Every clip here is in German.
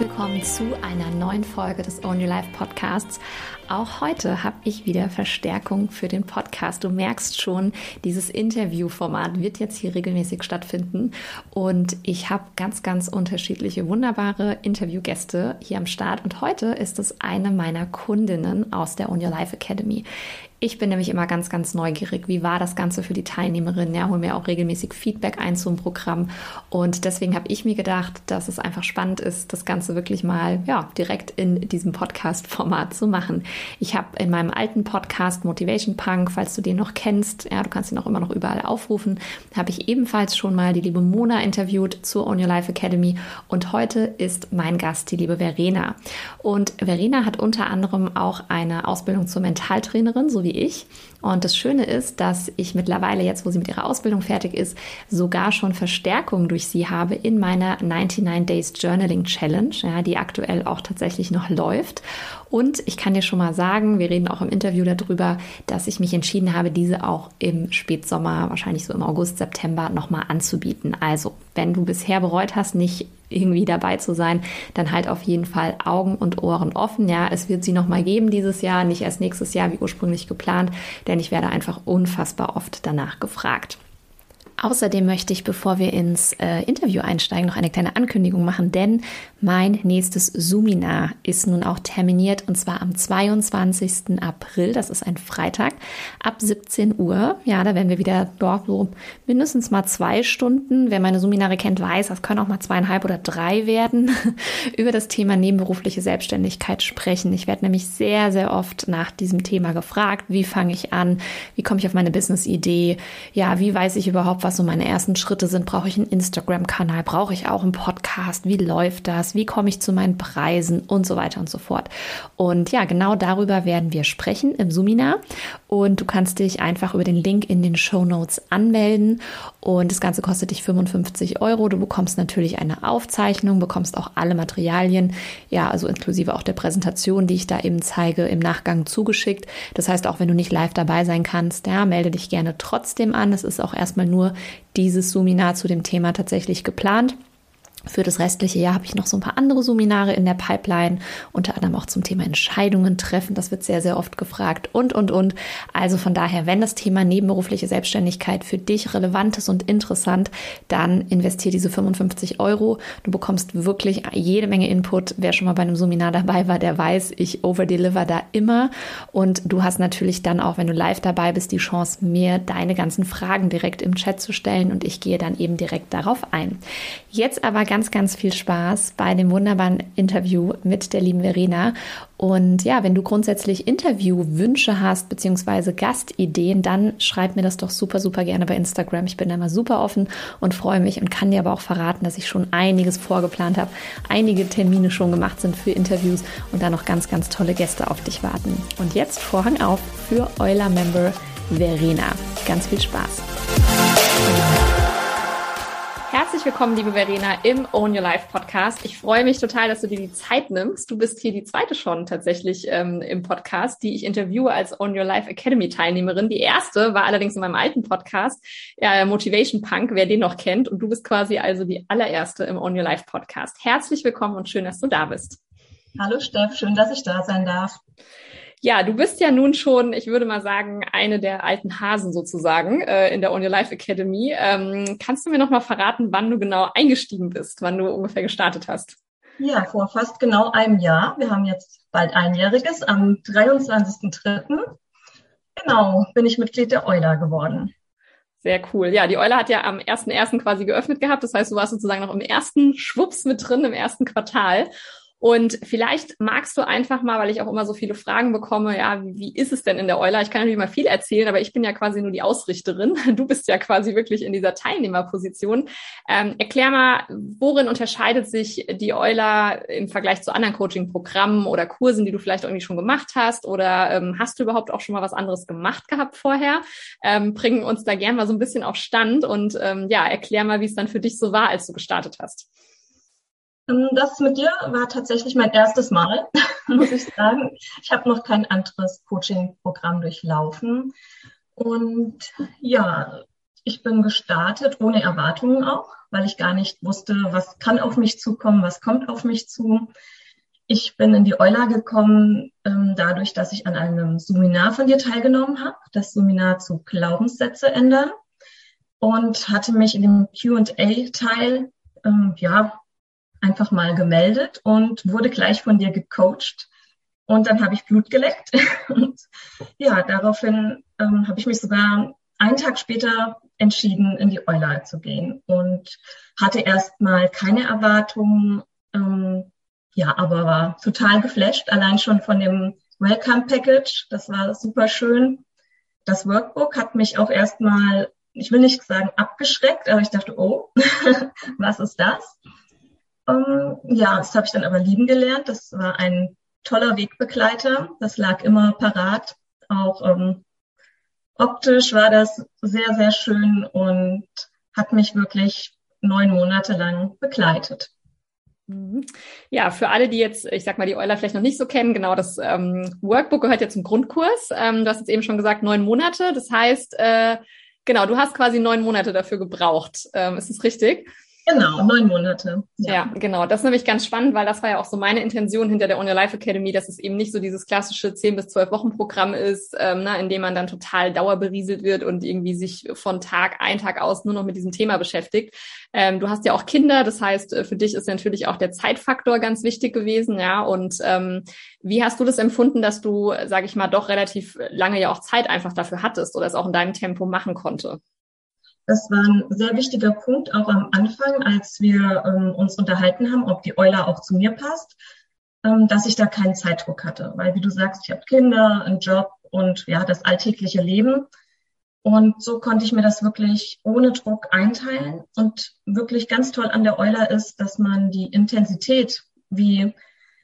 willkommen zu einer neuen Folge des Own Your Life Podcasts. Auch heute habe ich wieder Verstärkung für den Podcast. Du merkst schon, dieses Interviewformat wird jetzt hier regelmäßig stattfinden und ich habe ganz, ganz unterschiedliche wunderbare Interviewgäste hier am Start und heute ist es eine meiner Kundinnen aus der Own Your Life Academy. Ich bin nämlich immer ganz, ganz neugierig. Wie war das Ganze für die Teilnehmerinnen? Ja, hol mir auch regelmäßig Feedback ein zum Programm. Und deswegen habe ich mir gedacht, dass es einfach spannend ist, das Ganze wirklich mal ja, direkt in diesem Podcast-Format zu machen. Ich habe in meinem alten Podcast Motivation Punk, falls du den noch kennst, ja, du kannst ihn auch immer noch überall aufrufen, habe ich ebenfalls schon mal die liebe Mona interviewt zur On Your Life Academy. Und heute ist mein Gast die liebe Verena. Und Verena hat unter anderem auch eine Ausbildung zur Mentaltrainerin, sowie wie ich. Und das Schöne ist, dass ich mittlerweile jetzt, wo sie mit ihrer Ausbildung fertig ist, sogar schon Verstärkung durch sie habe in meiner 99 Days Journaling Challenge, ja, die aktuell auch tatsächlich noch läuft. Und ich kann dir schon mal sagen, wir reden auch im Interview darüber, dass ich mich entschieden habe, diese auch im Spätsommer, wahrscheinlich so im August, September nochmal anzubieten. Also, wenn du bisher bereut hast, nicht irgendwie dabei zu sein, dann halt auf jeden Fall Augen und Ohren offen. Ja, es wird sie nochmal geben dieses Jahr, nicht erst nächstes Jahr wie ursprünglich geplant, denn ich werde einfach unfassbar oft danach gefragt. Außerdem möchte ich, bevor wir ins äh, Interview einsteigen, noch eine kleine Ankündigung machen, denn mein nächstes Suminar ist nun auch terminiert und zwar am 22. April, das ist ein Freitag, ab 17 Uhr. Ja, da werden wir wieder dort so mindestens mal zwei Stunden, wer meine Suminare kennt, weiß, das können auch mal zweieinhalb oder drei werden, über das Thema nebenberufliche Selbstständigkeit sprechen. Ich werde nämlich sehr, sehr oft nach diesem Thema gefragt, wie fange ich an, wie komme ich auf meine Business-Idee, ja, wie weiß ich überhaupt, was was so meine ersten Schritte sind. Brauche ich einen Instagram-Kanal? Brauche ich auch einen Podcast? Wie läuft das? Wie komme ich zu meinen Preisen? Und so weiter und so fort. Und ja, genau darüber werden wir sprechen im Suminar. Und du kannst dich einfach über den Link in den Show Notes anmelden. Und das Ganze kostet dich 55 Euro. Du bekommst natürlich eine Aufzeichnung, bekommst auch alle Materialien, ja, also inklusive auch der Präsentation, die ich da eben zeige, im Nachgang zugeschickt. Das heißt, auch wenn du nicht live dabei sein kannst, ja, melde dich gerne trotzdem an. Es ist auch erstmal nur dieses Seminar zu dem Thema tatsächlich geplant. Für das restliche Jahr habe ich noch so ein paar andere Seminare in der Pipeline, unter anderem auch zum Thema Entscheidungen treffen. Das wird sehr, sehr oft gefragt und, und, und. Also von daher, wenn das Thema nebenberufliche Selbstständigkeit für dich relevant ist und interessant, dann investiere diese 55 Euro. Du bekommst wirklich jede Menge Input. Wer schon mal bei einem Seminar dabei war, der weiß, ich overdeliver da immer. Und du hast natürlich dann auch, wenn du live dabei bist, die Chance, mir deine ganzen Fragen direkt im Chat zu stellen und ich gehe dann eben direkt darauf ein. Jetzt aber ganz, ganz viel Spaß bei dem wunderbaren Interview mit der lieben Verena. Und ja, wenn du grundsätzlich Interviewwünsche hast, beziehungsweise Gastideen, dann schreib mir das doch super, super gerne bei Instagram. Ich bin da immer super offen und freue mich und kann dir aber auch verraten, dass ich schon einiges vorgeplant habe, einige Termine schon gemacht sind für Interviews und da noch ganz, ganz tolle Gäste auf dich warten. Und jetzt Vorhang auf für Euler-Member Verena. Ganz viel Spaß. Herzlich willkommen, liebe Verena, im Own Your Life Podcast. Ich freue mich total, dass du dir die Zeit nimmst. Du bist hier die zweite schon tatsächlich ähm, im Podcast, die ich interviewe als Own Your Life Academy Teilnehmerin. Die erste war allerdings in meinem alten Podcast, äh, Motivation Punk, wer den noch kennt. Und du bist quasi also die allererste im Own Your Life Podcast. Herzlich willkommen und schön, dass du da bist. Hallo Steff, schön, dass ich da sein darf. Ja, du bist ja nun schon, ich würde mal sagen, eine der alten Hasen sozusagen äh, in der On Your Life Academy. Ähm, kannst du mir noch mal verraten, wann du genau eingestiegen bist, wann du ungefähr gestartet hast? Ja, vor fast genau einem Jahr. Wir haben jetzt bald einjähriges. Am 23.03. Genau, bin ich Mitglied der Euler geworden. Sehr cool. Ja, die Euler hat ja am 1.1. quasi geöffnet gehabt. Das heißt, du warst sozusagen noch im ersten Schwupps mit drin, im ersten Quartal. Und vielleicht magst du einfach mal, weil ich auch immer so viele Fragen bekomme, ja, wie, ist es denn in der Euler? Ich kann natürlich mal viel erzählen, aber ich bin ja quasi nur die Ausrichterin. Du bist ja quasi wirklich in dieser Teilnehmerposition. Ähm, erklär mal, worin unterscheidet sich die Euler im Vergleich zu anderen Coaching-Programmen oder Kursen, die du vielleicht irgendwie schon gemacht hast? Oder ähm, hast du überhaupt auch schon mal was anderes gemacht gehabt vorher? Ähm, bringen uns da gern mal so ein bisschen auf Stand und ähm, ja, erklär mal, wie es dann für dich so war, als du gestartet hast. Ähm, das mit dir war tatsächlich mein erstes Mal, muss ich sagen. Ich habe noch kein anderes Coaching-Programm durchlaufen. Und ja, ich bin gestartet ohne Erwartungen auch, weil ich gar nicht wusste, was kann auf mich zukommen, was kommt auf mich zu. Ich bin in die Euler gekommen, ähm, dadurch, dass ich an einem Seminar von dir teilgenommen habe, das Seminar zu Glaubenssätze ändern und hatte mich in dem Q&A-Teil ähm, ja einfach mal gemeldet und wurde gleich von dir gecoacht. Und dann habe ich Blut geleckt. und ja, daraufhin ähm, habe ich mich sogar einen Tag später entschieden, in die Euler zu gehen und hatte erstmal keine Erwartungen, ähm, ja, aber war total geflasht, allein schon von dem Welcome Package. Das war super schön. Das Workbook hat mich auch erstmal, ich will nicht sagen abgeschreckt, aber ich dachte, oh, was ist das? Ähm, ja, das habe ich dann aber lieben gelernt. Das war ein toller Wegbegleiter. Das lag immer parat. Auch ähm, optisch war das sehr, sehr schön und hat mich wirklich neun Monate lang begleitet. Mhm. Ja, für alle, die jetzt, ich sag mal, die Euler vielleicht noch nicht so kennen, genau, das ähm, Workbook gehört ja zum Grundkurs. Ähm, du hast jetzt eben schon gesagt, neun Monate. Das heißt, äh, genau, du hast quasi neun Monate dafür gebraucht. Ähm, ist das richtig? Genau, neun Monate. Ja. ja. genau. Das ist nämlich ganz spannend, weil das war ja auch so meine Intention hinter der On Your Life Academy, dass es eben nicht so dieses klassische zehn bis zwölf Wochen Programm ist, ähm, ne, in dem man dann total dauerberieselt wird und irgendwie sich von Tag ein Tag aus nur noch mit diesem Thema beschäftigt. Ähm, du hast ja auch Kinder, das heißt, äh, für dich ist natürlich auch der Zeitfaktor ganz wichtig gewesen, ja. Und ähm, wie hast du das empfunden, dass du, sage ich mal, doch relativ lange ja auch Zeit einfach dafür hattest oder es auch in deinem Tempo machen konnte? Das war ein sehr wichtiger Punkt, auch am Anfang, als wir ähm, uns unterhalten haben, ob die Euler auch zu mir passt, ähm, dass ich da keinen Zeitdruck hatte. Weil, wie du sagst, ich habe Kinder, einen Job und ja, das alltägliche Leben. Und so konnte ich mir das wirklich ohne Druck einteilen. Und wirklich ganz toll an der Euler ist, dass man die Intensität, wie,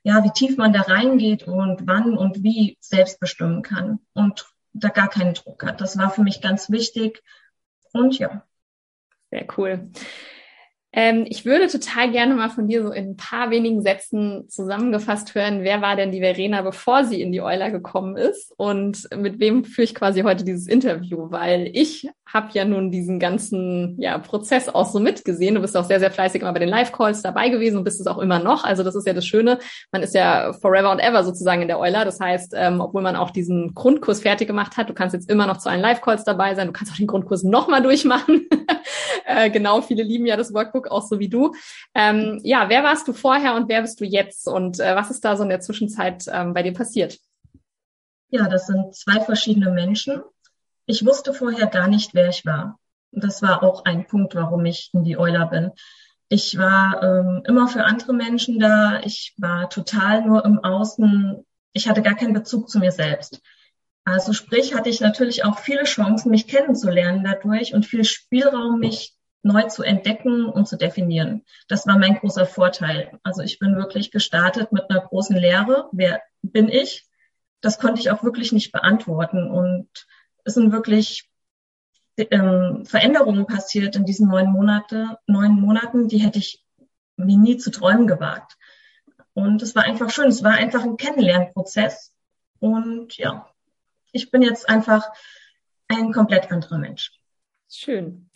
ja, wie tief man da reingeht und wann und wie selbst bestimmen kann und da gar keinen Druck hat. Das war für mich ganz wichtig, und ja. Sehr cool. Ähm, ich würde total gerne mal von dir so in ein paar wenigen Sätzen zusammengefasst hören, wer war denn die Verena, bevor sie in die Euler gekommen ist und mit wem führe ich quasi heute dieses Interview, weil ich habe ja nun diesen ganzen ja, Prozess auch so mitgesehen. Du bist auch sehr, sehr fleißig immer bei den Live-Calls dabei gewesen und bist es auch immer noch. Also das ist ja das Schöne. Man ist ja forever and ever sozusagen in der Euler. Das heißt, ähm, obwohl man auch diesen Grundkurs fertig gemacht hat, du kannst jetzt immer noch zu allen Live-Calls dabei sein. Du kannst auch den Grundkurs nochmal durchmachen. äh, genau, viele lieben ja das Workbook auch so wie du. Ähm, ja, wer warst du vorher und wer bist du jetzt? Und äh, was ist da so in der Zwischenzeit ähm, bei dir passiert? Ja, das sind zwei verschiedene Menschen. Ich wusste vorher gar nicht, wer ich war. Das war auch ein Punkt, warum ich in die Euler bin. Ich war ähm, immer für andere Menschen da. Ich war total nur im Außen. Ich hatte gar keinen Bezug zu mir selbst. Also sprich, hatte ich natürlich auch viele Chancen, mich kennenzulernen dadurch und viel Spielraum, mich neu zu entdecken und zu definieren. Das war mein großer Vorteil. Also ich bin wirklich gestartet mit einer großen Lehre. Wer bin ich? Das konnte ich auch wirklich nicht beantworten. Und es sind wirklich ähm, Veränderungen passiert in diesen neun Monate, neun Monaten, die hätte ich mir nie zu träumen gewagt. Und es war einfach schön. Es war einfach ein Kennenlernprozess. Und ja, ich bin jetzt einfach ein komplett anderer Mensch. Schön.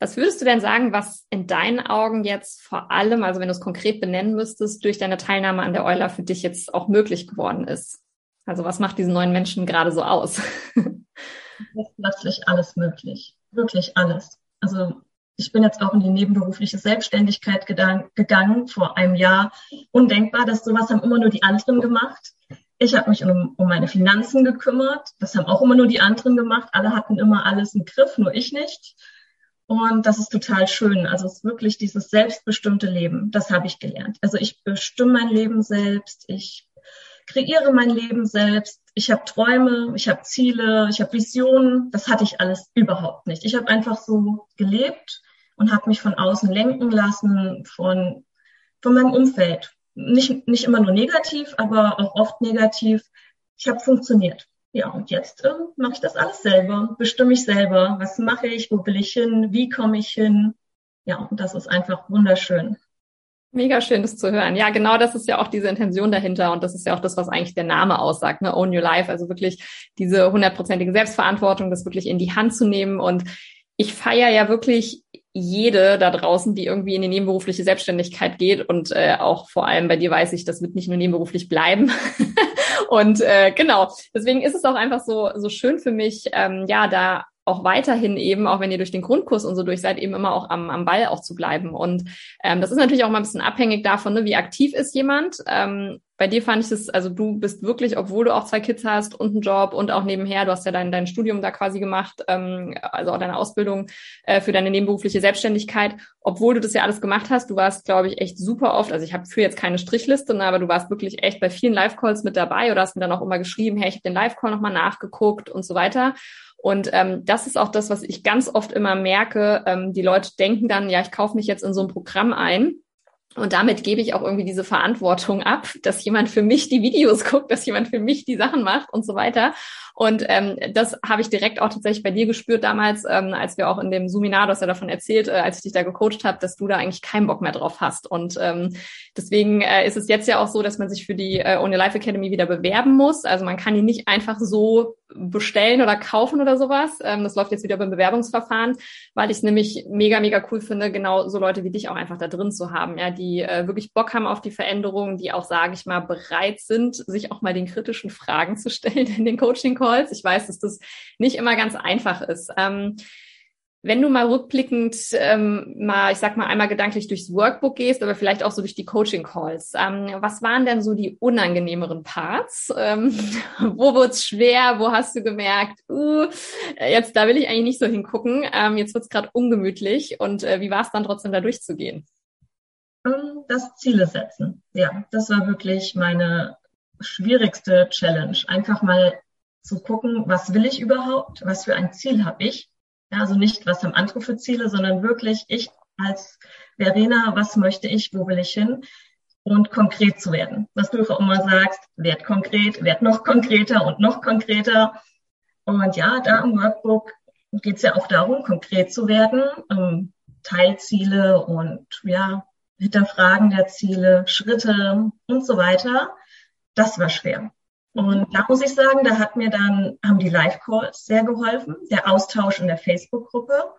Was würdest du denn sagen, was in deinen Augen jetzt vor allem, also wenn du es konkret benennen müsstest, durch deine Teilnahme an der Euler für dich jetzt auch möglich geworden ist? Also was macht diesen neuen Menschen gerade so aus? Jetzt plötzlich alles möglich. Wirklich alles. Also ich bin jetzt auch in die nebenberufliche Selbstständigkeit gegangen vor einem Jahr. Undenkbar, dass sowas haben immer nur die anderen gemacht. Ich habe mich um, um meine Finanzen gekümmert. Das haben auch immer nur die anderen gemacht. Alle hatten immer alles im Griff, nur ich nicht. Und das ist total schön. Also es ist wirklich dieses selbstbestimmte Leben. Das habe ich gelernt. Also ich bestimme mein Leben selbst. Ich kreiere mein Leben selbst. Ich habe Träume, ich habe Ziele, ich habe Visionen. Das hatte ich alles überhaupt nicht. Ich habe einfach so gelebt und habe mich von außen lenken lassen, von, von meinem Umfeld. Nicht, nicht immer nur negativ, aber auch oft negativ. Ich habe funktioniert. Ja, und jetzt äh, mache ich das alles selber, bestimme ich selber, was mache ich, wo will ich hin, wie komme ich hin. Ja, und das ist einfach wunderschön. Mega schön, das zu hören. Ja, genau das ist ja auch diese Intention dahinter und das ist ja auch das, was eigentlich der Name aussagt, ne? Own Your Life, also wirklich diese hundertprozentige Selbstverantwortung, das wirklich in die Hand zu nehmen und ich feiere ja wirklich jede da draußen, die irgendwie in die nebenberufliche Selbstständigkeit geht und äh, auch vor allem bei dir weiß ich, das wird nicht nur nebenberuflich bleiben. und äh, genau, deswegen ist es auch einfach so so schön für mich, ähm, ja, da auch weiterhin eben, auch wenn ihr durch den Grundkurs und so durch seid, eben immer auch am, am Ball auch zu bleiben. Und ähm, das ist natürlich auch mal ein bisschen abhängig davon, ne, wie aktiv ist jemand. Ähm, bei dir fand ich das, also du bist wirklich, obwohl du auch zwei Kids hast und einen Job und auch nebenher, du hast ja dein, dein Studium da quasi gemacht, ähm, also auch deine Ausbildung äh, für deine nebenberufliche Selbstständigkeit, obwohl du das ja alles gemacht hast, du warst, glaube ich, echt super oft, also ich habe für jetzt keine Strichliste, ne, aber du warst wirklich echt bei vielen Live-Calls mit dabei oder hast mir dann auch immer geschrieben, hey, ich habe den Live-Call nochmal nachgeguckt und so weiter. Und ähm, das ist auch das, was ich ganz oft immer merke. Ähm, die Leute denken dann, ja, ich kaufe mich jetzt in so ein Programm ein. Und damit gebe ich auch irgendwie diese Verantwortung ab, dass jemand für mich die Videos guckt, dass jemand für mich die Sachen macht und so weiter. Und ähm, das habe ich direkt auch tatsächlich bei dir gespürt damals, ähm, als wir auch in dem Seminar, du hast ja davon erzählt, äh, als ich dich da gecoacht habe, dass du da eigentlich keinen Bock mehr drauf hast. Und ähm, deswegen äh, ist es jetzt ja auch so, dass man sich für die äh, Only Life Academy wieder bewerben muss. Also man kann die nicht einfach so bestellen oder kaufen oder sowas. Ähm, das läuft jetzt wieder beim Bewerbungsverfahren, weil ich es nämlich mega, mega cool finde, genau so Leute wie dich auch einfach da drin zu haben, ja, die äh, wirklich Bock haben auf die Veränderungen, die auch, sage ich mal, bereit sind, sich auch mal den kritischen Fragen zu stellen in den Coaching Calls. Ich weiß, dass das nicht immer ganz einfach ist. Ähm, wenn du mal rückblickend ähm, mal, ich sag mal, einmal gedanklich durchs Workbook gehst, aber vielleicht auch so durch die Coaching Calls, ähm, was waren denn so die unangenehmeren Parts? Ähm, wo wird's schwer? Wo hast du gemerkt, uh, jetzt da will ich eigentlich nicht so hingucken. Ähm, jetzt wird's gerade ungemütlich. Und äh, wie war es dann trotzdem da durchzugehen? Ähm, das Ziele setzen. Ja, das war wirklich meine schwierigste Challenge. Einfach mal zu gucken, was will ich überhaupt, was für ein Ziel habe ich. Ja, also nicht, was haben andere für Ziele, sondern wirklich ich als Verena, was möchte ich, wo will ich hin und konkret zu werden. Was du auch immer sagst, werd konkret, werd noch konkreter und noch konkreter. Und ja, da im Workbook geht es ja auch darum, konkret zu werden, ähm, Teilziele und ja, Hinterfragen der Ziele, Schritte und so weiter. Das war schwer. Und da muss ich sagen, da hat mir dann, haben die Live-Calls sehr geholfen, der Austausch in der Facebook-Gruppe.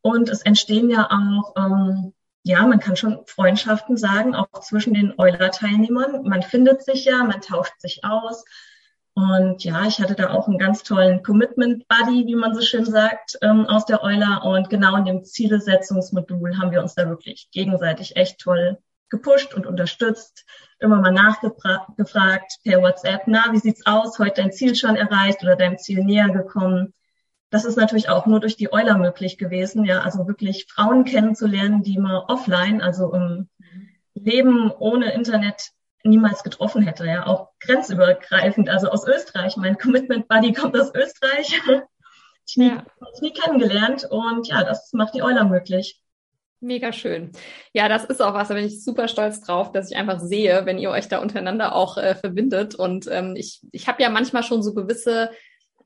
Und es entstehen ja auch, ähm, ja, man kann schon Freundschaften sagen, auch zwischen den Euler-Teilnehmern. Man findet sich ja, man tauscht sich aus. Und ja, ich hatte da auch einen ganz tollen Commitment-Buddy, wie man so schön sagt, ähm, aus der Euler. Und genau in dem Zielesetzungsmodul haben wir uns da wirklich gegenseitig echt toll gepusht und unterstützt, immer mal nachgefragt per WhatsApp, na, wie sieht's aus, heute dein Ziel schon erreicht oder deinem Ziel näher gekommen. Das ist natürlich auch nur durch die Euler möglich gewesen, ja, also wirklich Frauen kennenzulernen, die man offline, also im Leben ohne Internet niemals getroffen hätte, ja, auch grenzübergreifend, also aus Österreich. Mein Commitment Buddy kommt aus Österreich. Ich nie, ja. nie kennengelernt und ja, das macht die Euler möglich. Mega schön. Ja, das ist auch was, da bin ich super stolz drauf, dass ich einfach sehe, wenn ihr euch da untereinander auch äh, verbindet. Und ähm, ich, ich habe ja manchmal schon so gewisse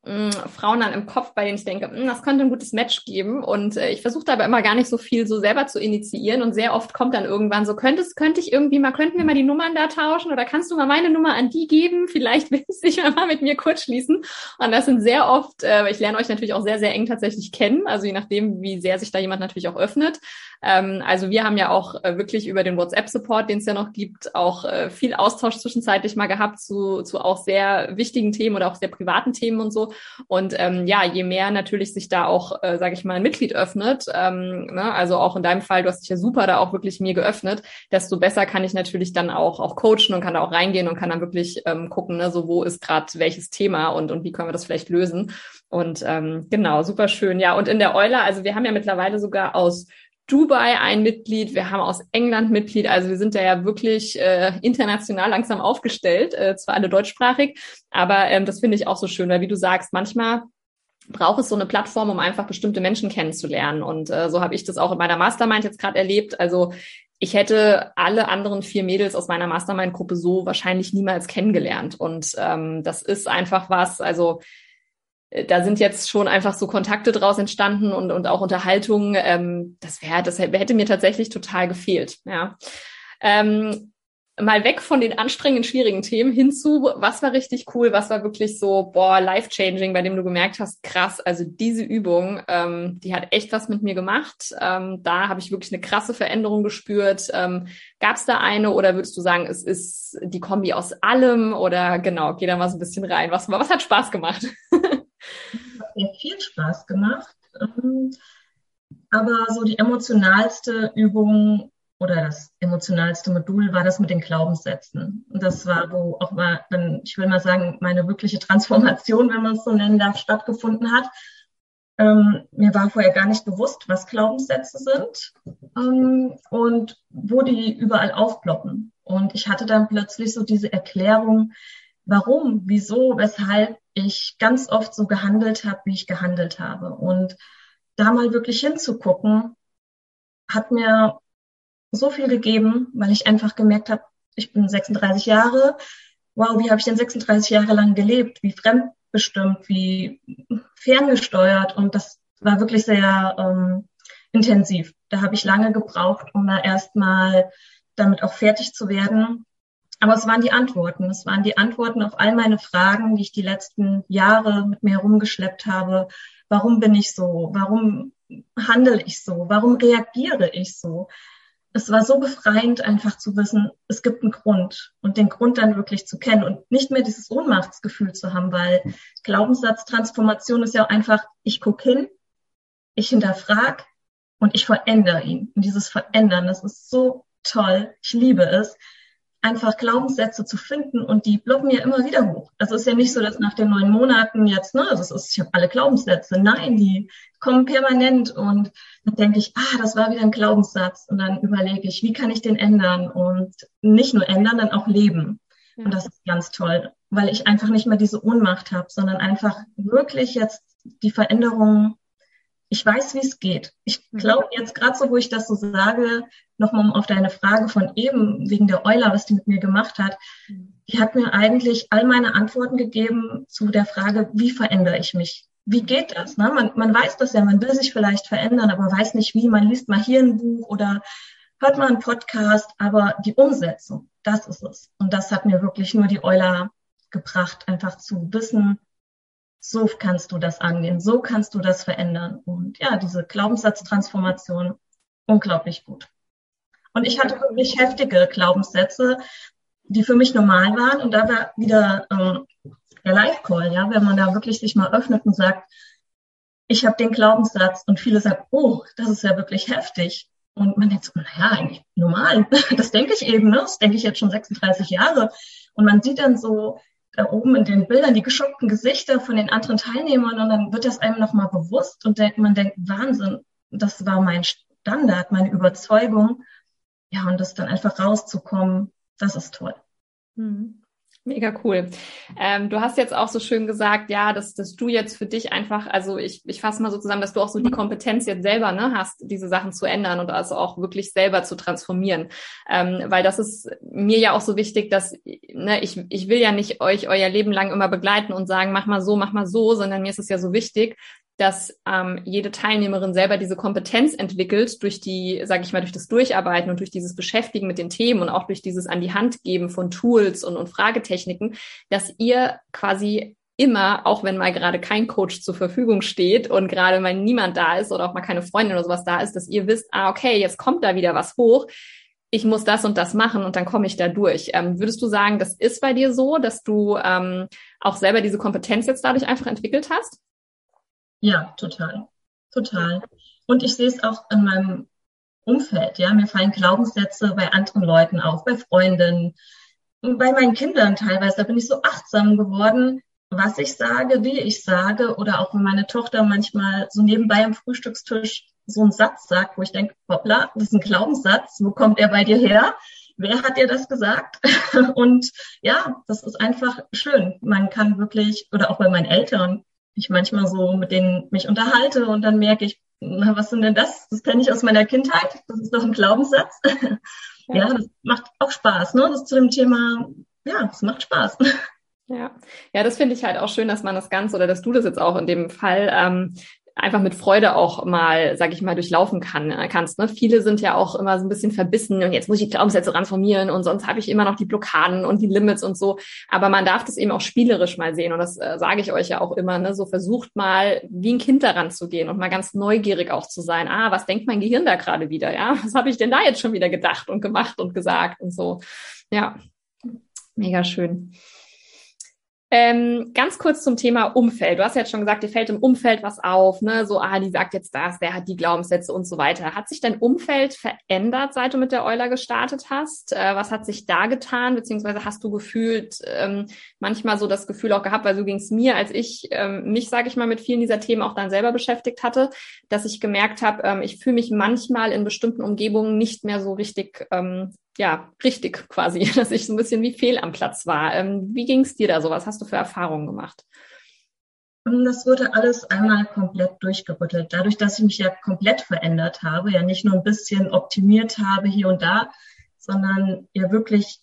mh, Frauen dann im Kopf, bei denen ich denke, mh, das könnte ein gutes Match geben. Und äh, ich versuche aber immer gar nicht so viel so selber zu initiieren. Und sehr oft kommt dann irgendwann so, könntest, könnte ich irgendwie mal, könnten wir mal die Nummern da tauschen oder kannst du mal meine Nummer an die geben? Vielleicht will sie sich mal mit mir kurz schließen. Und das sind sehr oft, äh, ich lerne euch natürlich auch sehr, sehr eng tatsächlich kennen. Also je nachdem, wie sehr sich da jemand natürlich auch öffnet. Ähm, also wir haben ja auch äh, wirklich über den WhatsApp-Support, den es ja noch gibt, auch äh, viel Austausch zwischenzeitlich mal gehabt zu, zu auch sehr wichtigen Themen oder auch sehr privaten Themen und so. Und ähm, ja, je mehr natürlich sich da auch, äh, sage ich mal, ein Mitglied öffnet, ähm, ne, also auch in deinem Fall, du hast dich ja super da auch wirklich mir geöffnet, desto besser kann ich natürlich dann auch auch coachen und kann da auch reingehen und kann dann wirklich ähm, gucken, ne, so wo ist gerade welches Thema und und wie können wir das vielleicht lösen. Und ähm, genau, super schön. Ja, und in der Euler, also wir haben ja mittlerweile sogar aus Dubai ein Mitglied, wir haben aus England Mitglied, also wir sind da ja wirklich äh, international langsam aufgestellt, äh, zwar alle deutschsprachig, aber ähm, das finde ich auch so schön, weil wie du sagst, manchmal braucht es so eine Plattform, um einfach bestimmte Menschen kennenzulernen. Und äh, so habe ich das auch in meiner Mastermind jetzt gerade erlebt. Also ich hätte alle anderen vier Mädels aus meiner Mastermind-Gruppe so wahrscheinlich niemals kennengelernt. Und ähm, das ist einfach was, also da sind jetzt schon einfach so Kontakte draus entstanden und, und auch Unterhaltungen. Ähm, das wäre, das hätte mir tatsächlich total gefehlt. Ja. Ähm, mal weg von den anstrengenden, schwierigen Themen hinzu, was war richtig cool, was war wirklich so, boah, life-changing, bei dem du gemerkt hast, krass, also diese Übung, ähm, die hat echt was mit mir gemacht. Ähm, da habe ich wirklich eine krasse Veränderung gespürt. Ähm, Gab es da eine oder würdest du sagen, es ist die Kombi aus allem oder genau, geh da mal so ein bisschen rein. Was, was hat Spaß gemacht? mir viel Spaß gemacht. Ähm, aber so die emotionalste Übung oder das emotionalste Modul war das mit den Glaubenssätzen. Und das war, wo auch mal, dann, ich will mal sagen, meine wirkliche Transformation, wenn man es so nennen darf, stattgefunden hat. Ähm, mir war vorher gar nicht bewusst, was Glaubenssätze sind ähm, und wo die überall aufploppen. Und ich hatte dann plötzlich so diese Erklärung, warum, wieso, weshalb ich ganz oft so gehandelt habe, wie ich gehandelt habe. Und da mal wirklich hinzugucken, hat mir so viel gegeben, weil ich einfach gemerkt habe, ich bin 36 Jahre. Wow, wie habe ich denn 36 Jahre lang gelebt? Wie fremdbestimmt, wie ferngesteuert. Und das war wirklich sehr ähm, intensiv. Da habe ich lange gebraucht, um da erstmal damit auch fertig zu werden. Aber es waren die Antworten. Es waren die Antworten auf all meine Fragen, die ich die letzten Jahre mit mir herumgeschleppt habe. Warum bin ich so? Warum handle ich so? Warum reagiere ich so? es war so befreiend, einfach zu wissen, es gibt einen Grund und den Grund dann wirklich zu kennen und nicht mehr dieses Ohnmachtsgefühl zu haben, weil Glaubenssatztransformation ist ja auch einfach, ich gucke hin, ich hinterfrage und ich verändere ihn. Und dieses Verändern, das ist so toll. Ich liebe es, einfach Glaubenssätze zu finden und die blocken ja immer wieder hoch. Also es ist ja nicht so, dass nach den neun Monaten jetzt, ne, das ist, ich habe alle Glaubenssätze. Nein, die kommen permanent und dann denke ich, ah, das war wieder ein Glaubenssatz und dann überlege ich, wie kann ich den ändern und nicht nur ändern, dann auch leben. Ja. Und das ist ganz toll, weil ich einfach nicht mehr diese Ohnmacht habe, sondern einfach wirklich jetzt die Veränderung ich weiß, wie es geht. Ich mhm. glaube jetzt gerade so, wo ich das so sage, nochmal auf deine Frage von eben wegen der Euler, was die mit mir gemacht hat. Die hat mir eigentlich all meine Antworten gegeben zu der Frage, wie verändere ich mich? Wie geht das? Ne? Man, man weiß das ja, man will sich vielleicht verändern, aber weiß nicht wie. Man liest mal hier ein Buch oder hört mal einen Podcast, aber die Umsetzung, das ist es. Und das hat mir wirklich nur die Euler gebracht, einfach zu wissen, so kannst du das angehen, so kannst du das verändern. Und ja, diese Glaubenssatztransformation, unglaublich gut. Und ich hatte wirklich heftige Glaubenssätze, die für mich normal waren. Und da war wieder ähm, der Live-Call, ja, wenn man da wirklich sich mal öffnet und sagt, ich habe den Glaubenssatz und viele sagen, oh, das ist ja wirklich heftig. Und man denkt so, naja, eigentlich normal. Das denke ich eben, ne? das denke ich jetzt schon 36 Jahre. Und man sieht dann so da oben in den Bildern die geschockten Gesichter von den anderen Teilnehmern und dann wird das einem nochmal bewusst und man denkt, Wahnsinn, das war mein Standard, meine Überzeugung. Ja, und das dann einfach rauszukommen, das ist toll. Mhm. Mega cool. Ähm, du hast jetzt auch so schön gesagt, ja, dass, dass du jetzt für dich einfach, also ich, ich fasse mal so zusammen, dass du auch so die Kompetenz jetzt selber ne, hast, diese Sachen zu ändern und also auch wirklich selber zu transformieren. Ähm, weil das ist mir ja auch so wichtig, dass ne, ich, ich will ja nicht euch euer Leben lang immer begleiten und sagen, mach mal so, mach mal so, sondern mir ist es ja so wichtig, dass ähm, jede Teilnehmerin selber diese Kompetenz entwickelt durch die, sage ich mal, durch das Durcharbeiten und durch dieses Beschäftigen mit den Themen und auch durch dieses an die Hand geben von Tools und, und Fragetechniken, dass ihr quasi immer, auch wenn mal gerade kein Coach zur Verfügung steht und gerade mal niemand da ist oder auch mal keine Freundin oder sowas da ist, dass ihr wisst, ah, okay, jetzt kommt da wieder was hoch. Ich muss das und das machen und dann komme ich da durch. Ähm, würdest du sagen, das ist bei dir so, dass du ähm, auch selber diese Kompetenz jetzt dadurch einfach entwickelt hast? Ja, total. Total. Und ich sehe es auch in meinem Umfeld, ja. Mir fallen Glaubenssätze bei anderen Leuten auf, bei Freundinnen, bei meinen Kindern teilweise. Da bin ich so achtsam geworden, was ich sage, wie ich sage, oder auch wenn meine Tochter manchmal so nebenbei am Frühstückstisch so einen Satz sagt, wo ich denke, hoppla, das ist ein Glaubenssatz, wo kommt er bei dir her? Wer hat dir das gesagt? Und ja, das ist einfach schön. Man kann wirklich, oder auch bei meinen Eltern, ich manchmal so mit denen mich unterhalte und dann merke ich, na, was sind denn das? Das kenne ich aus meiner Kindheit. Das ist doch ein Glaubenssatz. Ja, ja das macht auch Spaß, ne? Das zu dem Thema, ja, es macht Spaß. Ja, ja, das finde ich halt auch schön, dass man das Ganze oder dass du das jetzt auch in dem Fall ähm, einfach mit Freude auch mal, sag ich mal, durchlaufen kann, äh, kannst. Ne? Viele sind ja auch immer so ein bisschen verbissen und jetzt muss ich Glaubenssätze transformieren und sonst habe ich immer noch die Blockaden und die Limits und so. Aber man darf das eben auch spielerisch mal sehen und das äh, sage ich euch ja auch immer. Ne? So versucht mal wie ein Kind daran zu gehen und mal ganz neugierig auch zu sein. Ah, was denkt mein Gehirn da gerade wieder? Ja, was habe ich denn da jetzt schon wieder gedacht und gemacht und gesagt und so. Ja, mega schön. Ähm, ganz kurz zum Thema Umfeld. Du hast jetzt schon gesagt, dir fällt im Umfeld was auf, ne? So, ah, die sagt jetzt das, der hat die Glaubenssätze und so weiter. Hat sich dein Umfeld verändert, seit du mit der Euler gestartet hast? Äh, was hat sich da getan? Beziehungsweise hast du gefühlt ähm, manchmal so das Gefühl auch gehabt, weil so ging es mir, als ich ähm, mich, sage ich mal, mit vielen dieser Themen auch dann selber beschäftigt hatte, dass ich gemerkt habe, ähm, ich fühle mich manchmal in bestimmten Umgebungen nicht mehr so richtig ähm, ja, richtig quasi, dass ich so ein bisschen wie fehl am Platz war. Ähm, wie ging es dir da so? Was hast du für Erfahrungen gemacht? Ähm, das wurde alles einmal komplett durchgerüttelt. Dadurch, dass ich mich ja komplett verändert habe, ja nicht nur ein bisschen optimiert habe hier und da, sondern ja wirklich,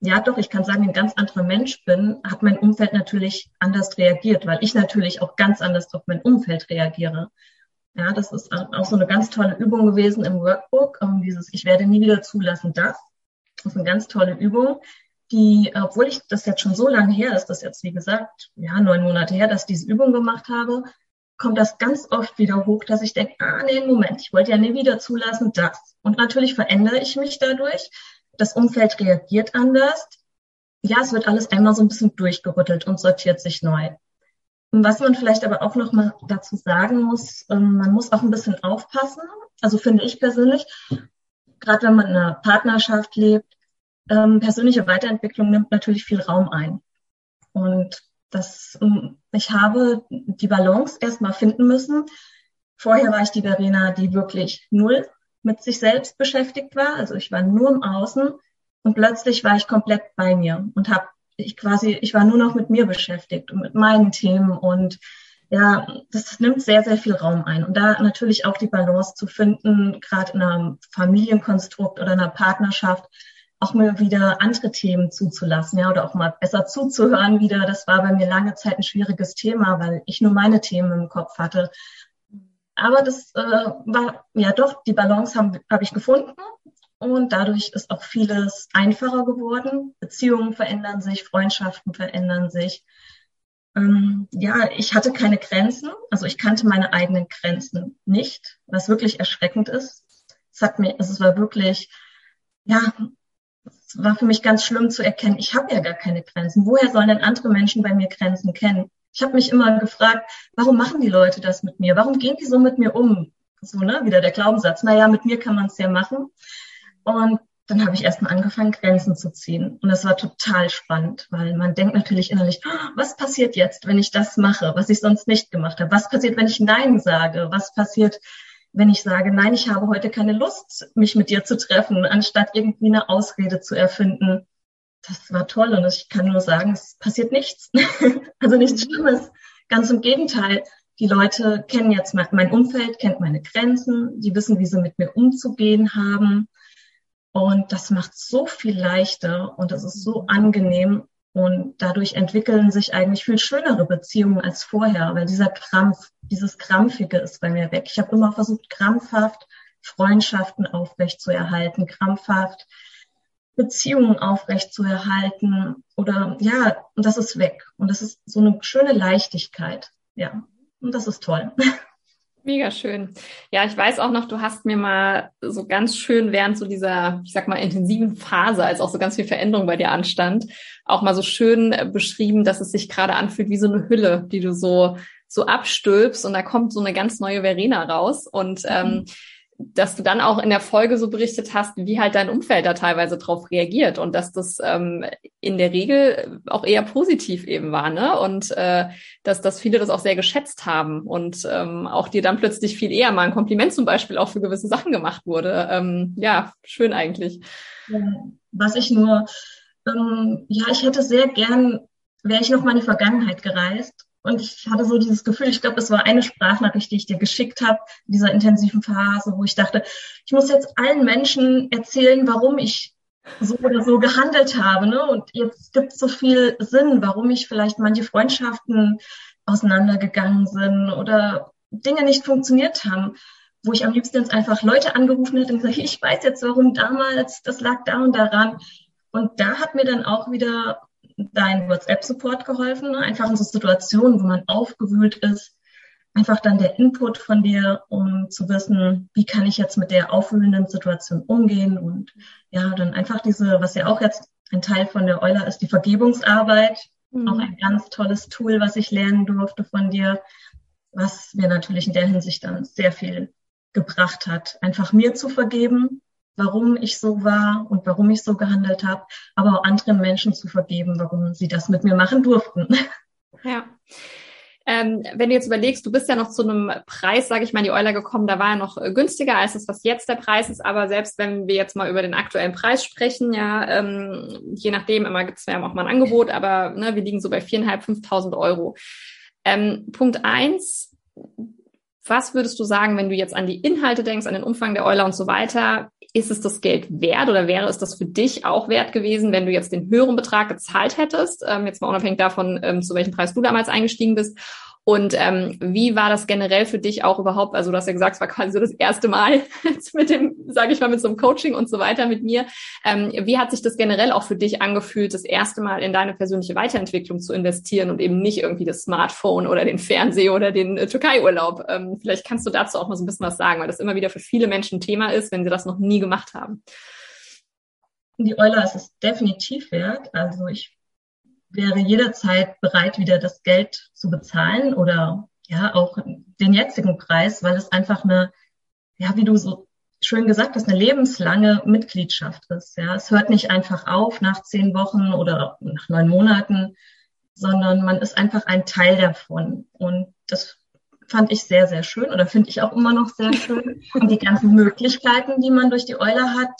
ja doch, ich kann sagen, ein ganz anderer Mensch bin, hat mein Umfeld natürlich anders reagiert, weil ich natürlich auch ganz anders auf mein Umfeld reagiere. Ja, das ist auch so eine ganz tolle Übung gewesen im Workbook. Um, dieses Ich werde nie wieder zulassen, das. Das ist eine ganz tolle Übung, die, obwohl ich das jetzt schon so lange her ist, das jetzt wie gesagt, ja, neun Monate her, dass ich diese Übung gemacht habe, kommt das ganz oft wieder hoch, dass ich denke, ah, nee, Moment, ich wollte ja nie wieder zulassen, das. Und natürlich verändere ich mich dadurch. Das Umfeld reagiert anders. Ja, es wird alles einmal so ein bisschen durchgerüttelt und sortiert sich neu. Was man vielleicht aber auch noch mal dazu sagen muss, ähm, man muss auch ein bisschen aufpassen. Also finde ich persönlich, gerade wenn man in einer Partnerschaft lebt, ähm, persönliche Weiterentwicklung nimmt natürlich viel Raum ein. Und das, ähm, ich habe die Balance erstmal finden müssen. Vorher war ich die Verena, die wirklich null mit sich selbst beschäftigt war. Also ich war nur im Außen und plötzlich war ich komplett bei mir und habe ich quasi, ich war nur noch mit mir beschäftigt und mit meinen Themen und ja, das nimmt sehr, sehr viel Raum ein. Und da natürlich auch die Balance zu finden, gerade in einem Familienkonstrukt oder einer Partnerschaft, auch mal wieder andere Themen zuzulassen, ja, oder auch mal besser zuzuhören wieder. Das war bei mir lange Zeit ein schwieriges Thema, weil ich nur meine Themen im Kopf hatte. Aber das äh, war ja doch, die Balance habe hab ich gefunden und dadurch ist auch vieles einfacher geworden. Beziehungen verändern sich, Freundschaften verändern sich. Ähm, ja, ich hatte keine Grenzen. Also ich kannte meine eigenen Grenzen nicht, was wirklich erschreckend ist. Es hat mir, es war wirklich, ja, es war für mich ganz schlimm zu erkennen, ich habe ja gar keine Grenzen. Woher sollen denn andere Menschen bei mir Grenzen kennen? Ich habe mich immer gefragt, warum machen die Leute das mit mir? Warum gehen die so mit mir um? So, ne, wieder der Glaubenssatz, naja, mit mir kann man es ja machen. Und dann habe ich erstmal angefangen, Grenzen zu ziehen. Und das war total spannend, weil man denkt natürlich innerlich, oh, was passiert jetzt, wenn ich das mache, was ich sonst nicht gemacht habe? Was passiert, wenn ich Nein sage? Was passiert, wenn ich sage, nein, ich habe heute keine Lust, mich mit dir zu treffen, anstatt irgendwie eine Ausrede zu erfinden? Das war toll und ich kann nur sagen, es passiert nichts. also nichts Schlimmes. Ganz im Gegenteil. Die Leute kennen jetzt mein Umfeld, kennt meine Grenzen, die wissen, wie sie mit mir umzugehen haben. Und das macht so viel leichter und es ist so angenehm. Und dadurch entwickeln sich eigentlich viel schönere Beziehungen als vorher, weil dieser Krampf, dieses Krampfige ist bei mir weg. Ich habe immer versucht, krampfhaft Freundschaften aufrechtzuerhalten, krampfhaft Beziehungen aufrechtzuerhalten oder ja, und das ist weg. Und das ist so eine schöne Leichtigkeit. Ja, und das ist toll. Mega schön. Ja, ich weiß auch noch, du hast mir mal so ganz schön während so dieser, ich sag mal, intensiven Phase, als auch so ganz viel Veränderung bei dir anstand, auch mal so schön äh, beschrieben, dass es sich gerade anfühlt wie so eine Hülle, die du so so abstülpst und da kommt so eine ganz neue Verena raus und ähm, mhm dass du dann auch in der Folge so berichtet hast, wie halt dein Umfeld da teilweise drauf reagiert und dass das ähm, in der Regel auch eher positiv eben war, ne? Und äh, dass, dass viele das auch sehr geschätzt haben und ähm, auch dir dann plötzlich viel eher mal ein Kompliment zum Beispiel auch für gewisse Sachen gemacht wurde. Ähm, ja, schön eigentlich. Ja, was ich nur, ähm, ja, ich hätte sehr gern, wäre ich noch mal in die Vergangenheit gereist und ich hatte so dieses Gefühl, ich glaube, es war eine Sprachnachricht, die ich dir geschickt habe, in dieser intensiven Phase, wo ich dachte, ich muss jetzt allen Menschen erzählen, warum ich so oder so gehandelt habe. Ne? Und jetzt gibt es so viel Sinn, warum ich vielleicht manche Freundschaften auseinandergegangen sind oder Dinge nicht funktioniert haben, wo ich am liebsten jetzt einfach Leute angerufen hätte und gesagt, ich weiß jetzt, warum damals, das lag da und daran. Und da hat mir dann auch wieder dein WhatsApp-Support geholfen, ne? einfach in so Situationen, wo man aufgewühlt ist, einfach dann der Input von dir, um zu wissen, wie kann ich jetzt mit der aufwühlenden Situation umgehen und ja, dann einfach diese, was ja auch jetzt ein Teil von der Euler ist, die Vergebungsarbeit, mhm. auch ein ganz tolles Tool, was ich lernen durfte von dir, was mir natürlich in der Hinsicht dann sehr viel gebracht hat, einfach mir zu vergeben, warum ich so war und warum ich so gehandelt habe, aber auch anderen Menschen zu vergeben, warum sie das mit mir machen durften. Ja. Ähm, wenn du jetzt überlegst, du bist ja noch zu einem Preis, sage ich mal, in die Euler gekommen, da war er noch äh, günstiger als das, was jetzt der Preis ist. Aber selbst wenn wir jetzt mal über den aktuellen Preis sprechen, ja, ähm, je nachdem, immer gibt es ja auch mal ein Angebot, aber ne, wir liegen so bei viereinhalb, fünftausend Euro. Ähm, Punkt eins, was würdest du sagen, wenn du jetzt an die Inhalte denkst, an den Umfang der Euler und so weiter? Ist es das Geld wert oder wäre es das für dich auch wert gewesen, wenn du jetzt den höheren Betrag gezahlt hättest? Ähm, jetzt mal unabhängig davon, ähm, zu welchem Preis du damals eingestiegen bist. Und ähm, wie war das generell für dich auch überhaupt? Also du hast ja gesagt, es war quasi so das erste Mal mit dem, sage ich mal, mit so einem Coaching und so weiter mit mir. Ähm, wie hat sich das generell auch für dich angefühlt, das erste Mal in deine persönliche Weiterentwicklung zu investieren und eben nicht irgendwie das Smartphone oder den Fernseher oder den äh, Türkei-Urlaub? Ähm, vielleicht kannst du dazu auch mal so ein bisschen was sagen, weil das immer wieder für viele Menschen Thema ist, wenn sie das noch nie gemacht haben. Die Euler ist es definitiv wert. Also ich wäre jederzeit bereit, wieder das Geld zu bezahlen oder ja auch den jetzigen Preis, weil es einfach eine, ja, wie du so schön gesagt hast, eine lebenslange Mitgliedschaft ist. Ja, es hört nicht einfach auf nach zehn Wochen oder nach neun Monaten, sondern man ist einfach ein Teil davon. Und das fand ich sehr, sehr schön oder finde ich auch immer noch sehr schön. Und die ganzen Möglichkeiten, die man durch die Eule hat,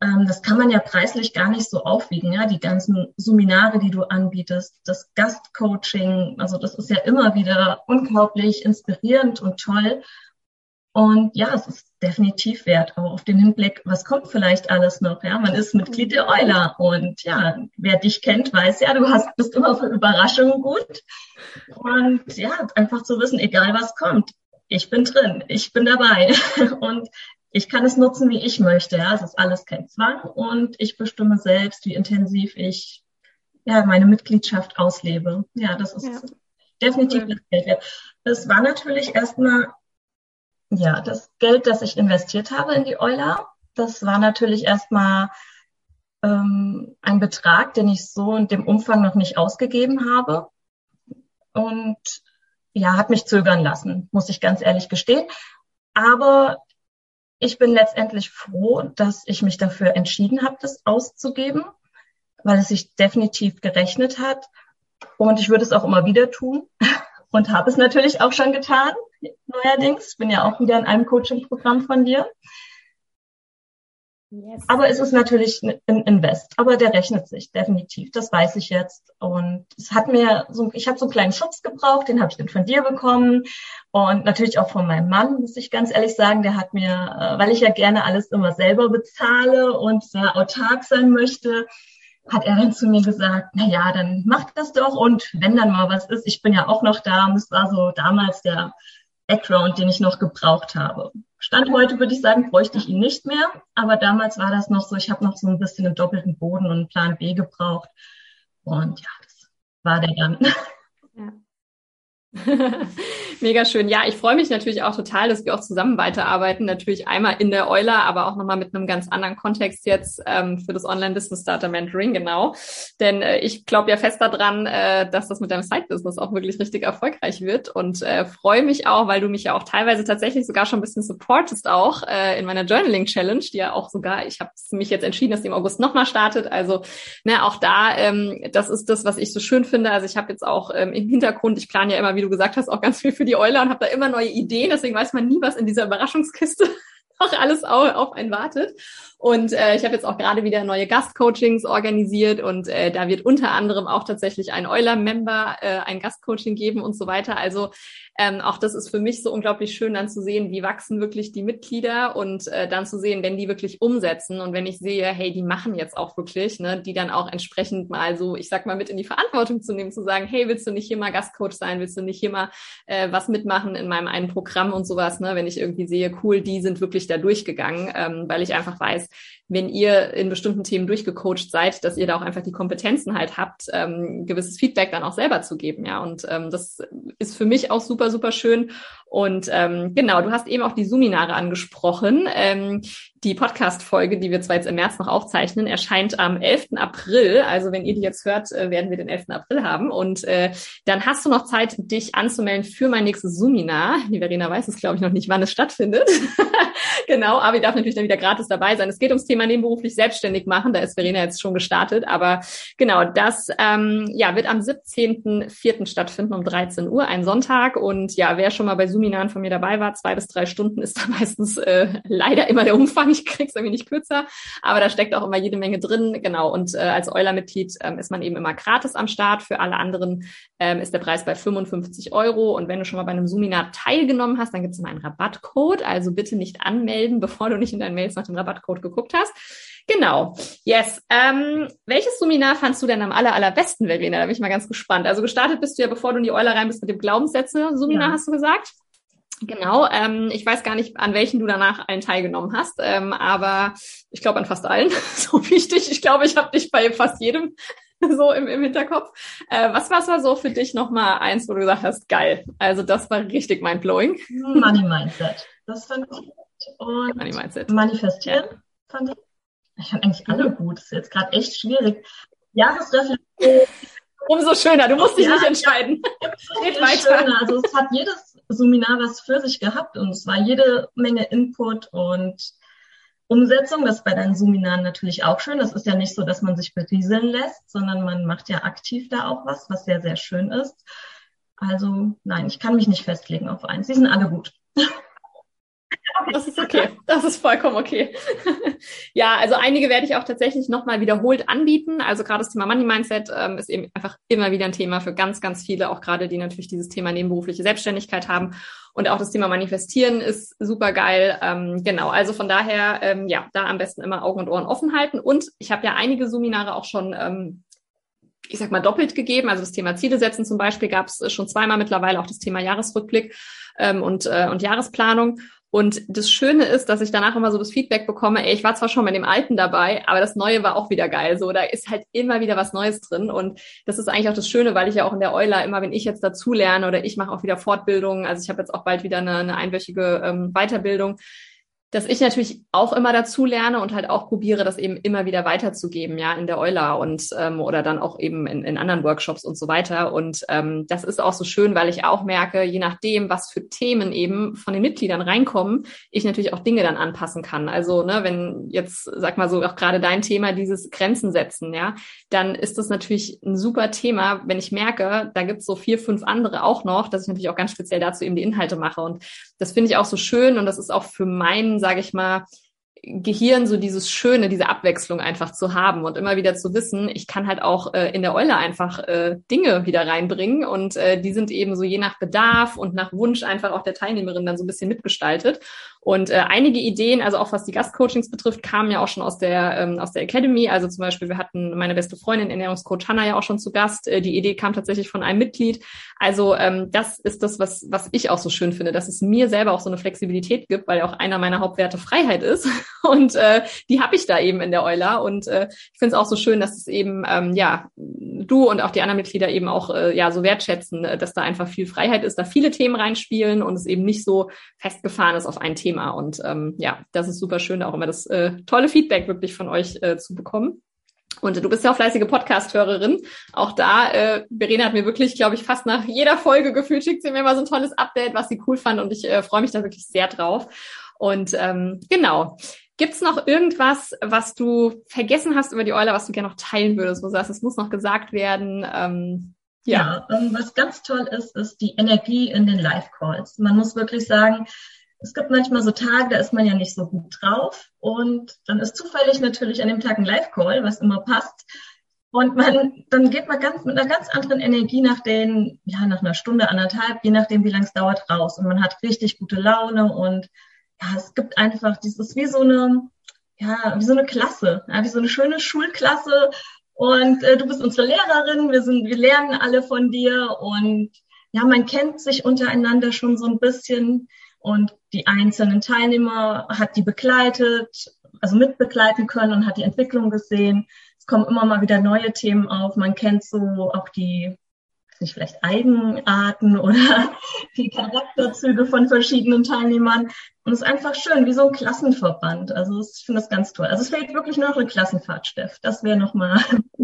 das kann man ja preislich gar nicht so aufwiegen, ja, die ganzen Seminare, die du anbietest, das Gastcoaching, also das ist ja immer wieder unglaublich inspirierend und toll. Und ja, es ist definitiv wert, auch auf den Hinblick, was kommt vielleicht alles noch, ja, man ist Mitglied der Euler und ja, wer dich kennt, weiß ja, du hast, bist immer für Überraschungen gut. Und ja, einfach zu wissen, egal was kommt, ich bin drin, ich bin dabei. Und ich kann es nutzen, wie ich möchte. Ja, es ist alles kein Zwang und ich bestimme selbst, wie intensiv ich ja meine Mitgliedschaft auslebe. Ja, das ist ja. definitiv cool. das Geld wert. Es war natürlich erstmal ja das Geld, das ich investiert habe in die Euler. Das war natürlich erstmal ähm, ein Betrag, den ich so in dem Umfang noch nicht ausgegeben habe und ja, hat mich zögern lassen, muss ich ganz ehrlich gestehen. Aber ich bin letztendlich froh, dass ich mich dafür entschieden habe, das auszugeben, weil es sich definitiv gerechnet hat. Und ich würde es auch immer wieder tun und habe es natürlich auch schon getan. Neuerdings bin ja auch wieder in einem Coaching-Programm von dir. Aber es ist natürlich ein Invest, aber der rechnet sich definitiv. Das weiß ich jetzt. Und es hat mir so, ich habe so einen kleinen Schutz gebraucht, den habe ich dann von dir bekommen und natürlich auch von meinem Mann, muss ich ganz ehrlich sagen. Der hat mir, äh, weil ich ja gerne alles immer selber bezahle und sehr autark sein möchte, hat er dann zu mir gesagt, na ja, dann mach das doch und wenn dann mal was ist, ich bin ja auch noch da. Und es war so damals der Background, den ich noch gebraucht habe. Stand heute würde ich sagen, bräuchte ich ihn nicht mehr, aber damals war das noch so, ich habe noch so ein bisschen einen doppelten Boden und einen Plan B gebraucht. Und ja, das war der dann. Ja. Mega schön. Ja, ich freue mich natürlich auch total, dass wir auch zusammen weiterarbeiten. Natürlich einmal in der Euler, aber auch nochmal mit einem ganz anderen Kontext jetzt ähm, für das Online-Business Starter Mentoring, genau. Denn äh, ich glaube ja fest daran, äh, dass das mit deinem Side-Business auch wirklich richtig erfolgreich wird und äh, freue mich auch, weil du mich ja auch teilweise tatsächlich sogar schon ein bisschen supportest auch äh, in meiner Journaling-Challenge, die ja auch sogar, ich habe mich jetzt entschieden, dass die im August nochmal startet. Also ne, auch da, ähm, das ist das, was ich so schön finde. Also ich habe jetzt auch ähm, im Hintergrund, ich plane ja immer, wie du gesagt hast, auch ganz viel für die Eule und habe da immer neue Ideen. Deswegen weiß man nie, was in dieser Überraschungskiste noch alles auf einen wartet. Und äh, ich habe jetzt auch gerade wieder neue Gastcoachings organisiert und äh, da wird unter anderem auch tatsächlich ein Euler-Member äh, ein Gastcoaching geben und so weiter. Also ähm, auch das ist für mich so unglaublich schön, dann zu sehen, wie wachsen wirklich die Mitglieder und äh, dann zu sehen, wenn die wirklich umsetzen und wenn ich sehe, hey, die machen jetzt auch wirklich, ne, die dann auch entsprechend mal so, ich sag mal, mit in die Verantwortung zu nehmen, zu sagen, hey, willst du nicht hier mal Gastcoach sein, willst du nicht hier mal äh, was mitmachen in meinem einen Programm und sowas, ne, wenn ich irgendwie sehe, cool, die sind wirklich da durchgegangen, ähm, weil ich einfach weiß, wenn ihr in bestimmten Themen durchgecoacht seid, dass ihr da auch einfach die Kompetenzen halt habt, ähm, gewisses Feedback dann auch selber zu geben, ja. Und ähm, das ist für mich auch super, super schön. Und ähm, genau, du hast eben auch die Suminare angesprochen. Ähm, die Podcast-Folge, die wir zwar jetzt im März noch aufzeichnen, erscheint am 11. April. Also wenn ihr die jetzt hört, äh, werden wir den 11. April haben. Und äh, dann hast du noch Zeit, dich anzumelden für mein nächstes Suminar. Die Verena weiß es, glaube ich, noch nicht, wann es stattfindet. genau, aber ihr darf natürlich dann wieder gratis dabei sein. Es geht ums Thema nebenberuflich selbstständig machen. Da ist Verena jetzt schon gestartet. Aber genau, das ähm, ja, wird am 17.04. stattfinden um 13 Uhr, ein Sonntag. Und ja, wer schon mal bei Suminaren von mir dabei war, zwei bis drei Stunden ist da meistens äh, leider immer der Umfang ich krieg's irgendwie nicht kürzer, aber da steckt auch immer jede Menge drin, genau. Und äh, als Euler-Mitglied ähm, ist man eben immer gratis am Start. Für alle anderen ähm, ist der Preis bei 55 Euro. Und wenn du schon mal bei einem Suminar teilgenommen hast, dann gibt es immer einen Rabattcode. Also bitte nicht anmelden, bevor du nicht in deinen Mails nach dem Rabattcode geguckt hast. Genau. Yes. Ähm, welches Seminar fandst du denn am aller, allerbesten, Verena? Da bin ich mal ganz gespannt. Also gestartet bist du ja, bevor du in die Euler rein bist mit dem Glaubenssätze-Seminar, ja. hast du gesagt? Genau, ähm, ich weiß gar nicht, an welchen du danach allen teilgenommen hast, ähm, aber ich glaube an fast allen, so wichtig. Ich glaube, ich habe dich bei fast jedem so im, im Hinterkopf. Äh, was was war so für dich nochmal eins, wo du gesagt hast, geil, also das war richtig mindblowing? Money Mindset, das fand ich. Und Money Mindset. Manifestieren ja. fand ich. Ich fand eigentlich alle mhm. gut, das ist jetzt gerade echt schwierig. Jahresreflexion. Umso schöner, du musst dich ja, nicht entscheiden. Red weiter. Schöner. Also es hat jedes Seminar was für sich gehabt und es war jede Menge Input und Umsetzung. Das ist bei deinen Seminaren natürlich auch schön. Das ist ja nicht so, dass man sich berieseln lässt, sondern man macht ja aktiv da auch was, was sehr, sehr schön ist. Also nein, ich kann mich nicht festlegen auf eins. Sie sind alle gut. Das ist okay. Das ist vollkommen okay. ja, also einige werde ich auch tatsächlich nochmal wiederholt anbieten. Also gerade das Thema Money Mindset ähm, ist eben einfach immer wieder ein Thema für ganz, ganz viele, auch gerade die natürlich dieses Thema nebenberufliche Selbstständigkeit haben. Und auch das Thema Manifestieren ist super geil. Ähm, genau, also von daher, ähm, ja, da am besten immer Augen und Ohren offen halten. Und ich habe ja einige Seminare auch schon ähm, ich sag mal, doppelt gegeben. Also das Thema Ziele setzen zum Beispiel gab es schon zweimal mittlerweile, auch das Thema Jahresrückblick ähm, und, äh, und Jahresplanung. Und das Schöne ist, dass ich danach immer so das Feedback bekomme, ey, ich war zwar schon bei dem Alten dabei, aber das Neue war auch wieder geil. So, da ist halt immer wieder was Neues drin. Und das ist eigentlich auch das Schöne, weil ich ja auch in der Euler immer, wenn ich jetzt dazu lerne oder ich mache auch wieder Fortbildungen, also ich habe jetzt auch bald wieder eine, eine einwöchige ähm, Weiterbildung, dass ich natürlich auch immer dazu lerne und halt auch probiere, das eben immer wieder weiterzugeben, ja, in der Euler und ähm, oder dann auch eben in, in anderen Workshops und so weiter. Und ähm, das ist auch so schön, weil ich auch merke, je nachdem, was für Themen eben von den Mitgliedern reinkommen, ich natürlich auch Dinge dann anpassen kann. Also, ne, wenn jetzt, sag mal so, auch gerade dein Thema, dieses Grenzen setzen, ja, dann ist das natürlich ein super Thema, wenn ich merke, da gibt's so vier, fünf andere auch noch, dass ich natürlich auch ganz speziell dazu eben die Inhalte mache. Und das finde ich auch so schön und das ist auch für meinen sage ich mal, Gehirn so dieses Schöne, diese Abwechslung einfach zu haben und immer wieder zu wissen, ich kann halt auch äh, in der Eule einfach äh, Dinge wieder reinbringen und äh, die sind eben so je nach Bedarf und nach Wunsch einfach auch der Teilnehmerin dann so ein bisschen mitgestaltet. Und äh, einige Ideen, also auch was die Gastcoachings betrifft, kamen ja auch schon aus der ähm, aus der Academy. Also zum Beispiel, wir hatten meine beste Freundin, Ernährungscoach Hanna, ja auch schon zu Gast. Äh, die Idee kam tatsächlich von einem Mitglied. Also ähm, das ist das, was was ich auch so schön finde, dass es mir selber auch so eine Flexibilität gibt, weil auch einer meiner Hauptwerte Freiheit ist. Und äh, die habe ich da eben in der Euler. Und äh, ich finde es auch so schön, dass es eben ähm, ja du und auch die anderen Mitglieder eben auch äh, ja so wertschätzen, äh, dass da einfach viel Freiheit ist, da viele Themen reinspielen und es eben nicht so festgefahren ist auf ein Thema. Thema. Und ähm, ja, das ist super schön, auch immer das äh, tolle Feedback wirklich von euch äh, zu bekommen. Und du bist ja auch fleißige Podcast-Hörerin. Auch da, äh, Verena hat mir wirklich, glaube ich, fast nach jeder Folge gefühlt, schickt sie mir immer so ein tolles Update, was sie cool fand. Und ich äh, freue mich da wirklich sehr drauf. Und ähm, genau. Gibt's noch irgendwas, was du vergessen hast über die Euler, was du gerne noch teilen würdest, wo du sagst, es muss noch gesagt werden? Ähm, ja, ja ähm, was ganz toll ist, ist die Energie in den Live-Calls. Man muss wirklich sagen, es gibt manchmal so Tage, da ist man ja nicht so gut drauf und dann ist zufällig natürlich an dem Tag ein Live-Call, was immer passt. Und man, dann geht man ganz mit einer ganz anderen Energie nach den, ja, nach einer Stunde, anderthalb, je nachdem, wie lange es dauert, raus. Und man hat richtig gute Laune und ja, es gibt einfach dieses wie so eine, ja, wie so eine Klasse, ja, wie so eine schöne Schulklasse. Und äh, du bist unsere Lehrerin, wir sind, wir lernen alle von dir und ja, man kennt sich untereinander schon so ein bisschen und die einzelnen Teilnehmer hat die begleitet, also mitbegleiten können und hat die Entwicklung gesehen. Es kommen immer mal wieder neue Themen auf. Man kennt so auch die, nicht vielleicht Eigenarten oder die Charakterzüge von verschiedenen Teilnehmern. Und es ist einfach schön, wie so ein Klassenverband. Also ich finde das ganz toll. Also es fehlt wirklich nur noch eine Klassenfahrt, Steff. Das wäre nochmal